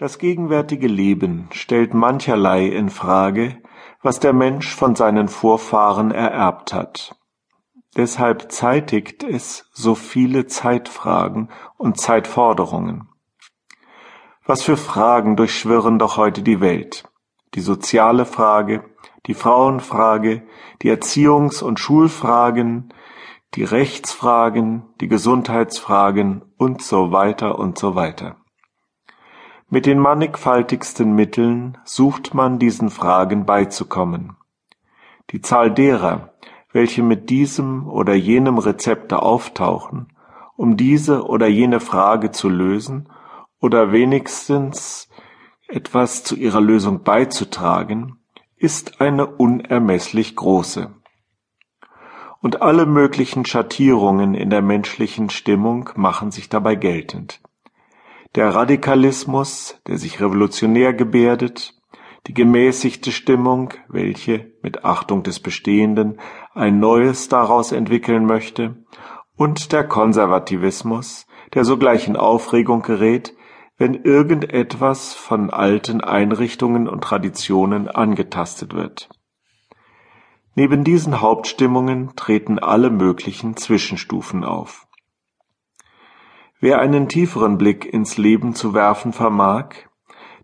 Das gegenwärtige Leben stellt mancherlei in Frage, was der Mensch von seinen Vorfahren ererbt hat. Deshalb zeitigt es so viele Zeitfragen und Zeitforderungen. Was für Fragen durchschwirren doch heute die Welt? Die soziale Frage, die Frauenfrage, die Erziehungs- und Schulfragen, die Rechtsfragen, die Gesundheitsfragen und so weiter und so weiter. Mit den mannigfaltigsten Mitteln sucht man diesen Fragen beizukommen. Die Zahl derer, welche mit diesem oder jenem Rezepte auftauchen, um diese oder jene Frage zu lösen oder wenigstens etwas zu ihrer Lösung beizutragen, ist eine unermesslich große. Und alle möglichen Schattierungen in der menschlichen Stimmung machen sich dabei geltend. Der Radikalismus, der sich revolutionär gebärdet, die gemäßigte Stimmung, welche, mit Achtung des Bestehenden, ein Neues daraus entwickeln möchte, und der Konservativismus, der sogleich in Aufregung gerät, wenn irgendetwas von alten Einrichtungen und Traditionen angetastet wird. Neben diesen Hauptstimmungen treten alle möglichen Zwischenstufen auf. Wer einen tieferen Blick ins Leben zu werfen vermag,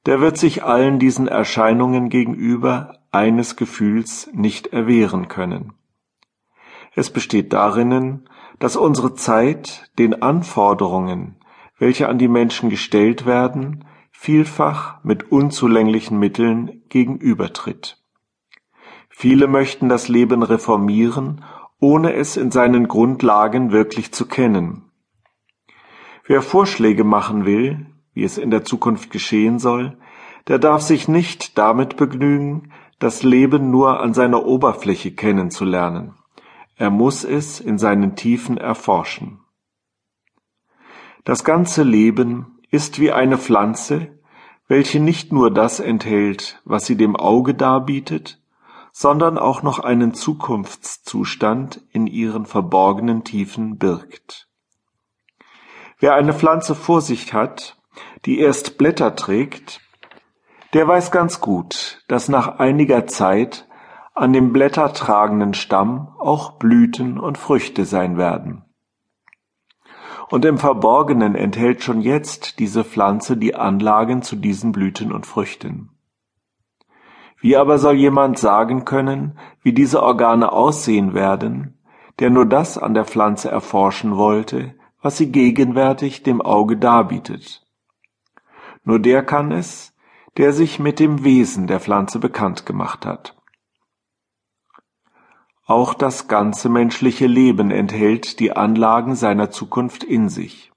der wird sich allen diesen Erscheinungen gegenüber eines Gefühls nicht erwehren können. Es besteht darinnen, dass unsere Zeit den Anforderungen, welche an die Menschen gestellt werden, vielfach mit unzulänglichen Mitteln gegenübertritt. Viele möchten das Leben reformieren, ohne es in seinen Grundlagen wirklich zu kennen. Wer Vorschläge machen will, wie es in der Zukunft geschehen soll, der darf sich nicht damit begnügen, das Leben nur an seiner Oberfläche kennenzulernen. Er muss es in seinen Tiefen erforschen. Das ganze Leben ist wie eine Pflanze, welche nicht nur das enthält, was sie dem Auge darbietet, sondern auch noch einen Zukunftszustand in ihren verborgenen Tiefen birgt. Wer eine Pflanze vor sich hat, die erst Blätter trägt, der weiß ganz gut, dass nach einiger Zeit an dem blättertragenden Stamm auch Blüten und Früchte sein werden. Und im Verborgenen enthält schon jetzt diese Pflanze die Anlagen zu diesen Blüten und Früchten. Wie aber soll jemand sagen können, wie diese Organe aussehen werden, der nur das an der Pflanze erforschen wollte, was sie gegenwärtig dem Auge darbietet. Nur der kann es, der sich mit dem Wesen der Pflanze bekannt gemacht hat. Auch das ganze menschliche Leben enthält die Anlagen seiner Zukunft in sich.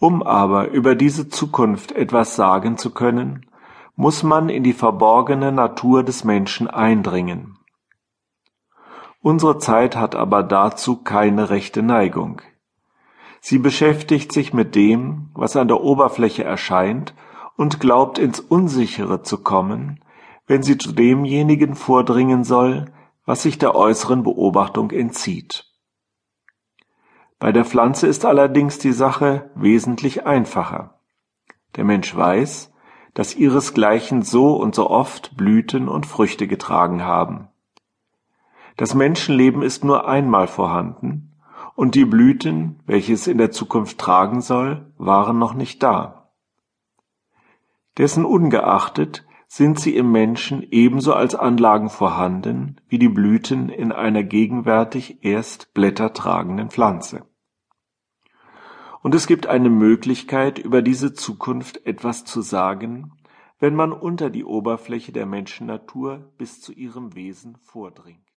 Um aber über diese Zukunft etwas sagen zu können, muss man in die verborgene Natur des Menschen eindringen. Unsere Zeit hat aber dazu keine rechte Neigung. Sie beschäftigt sich mit dem, was an der Oberfläche erscheint und glaubt ins Unsichere zu kommen, wenn sie zu demjenigen vordringen soll, was sich der äußeren Beobachtung entzieht. Bei der Pflanze ist allerdings die Sache wesentlich einfacher. Der Mensch weiß, dass ihresgleichen so und so oft Blüten und Früchte getragen haben. Das Menschenleben ist nur einmal vorhanden und die Blüten, welche es in der Zukunft tragen soll, waren noch nicht da. Dessen ungeachtet sind sie im Menschen ebenso als Anlagen vorhanden wie die Blüten in einer gegenwärtig erst blättertragenden Pflanze. Und es gibt eine Möglichkeit, über diese Zukunft etwas zu sagen, wenn man unter die Oberfläche der Menschennatur bis zu ihrem Wesen vordringt.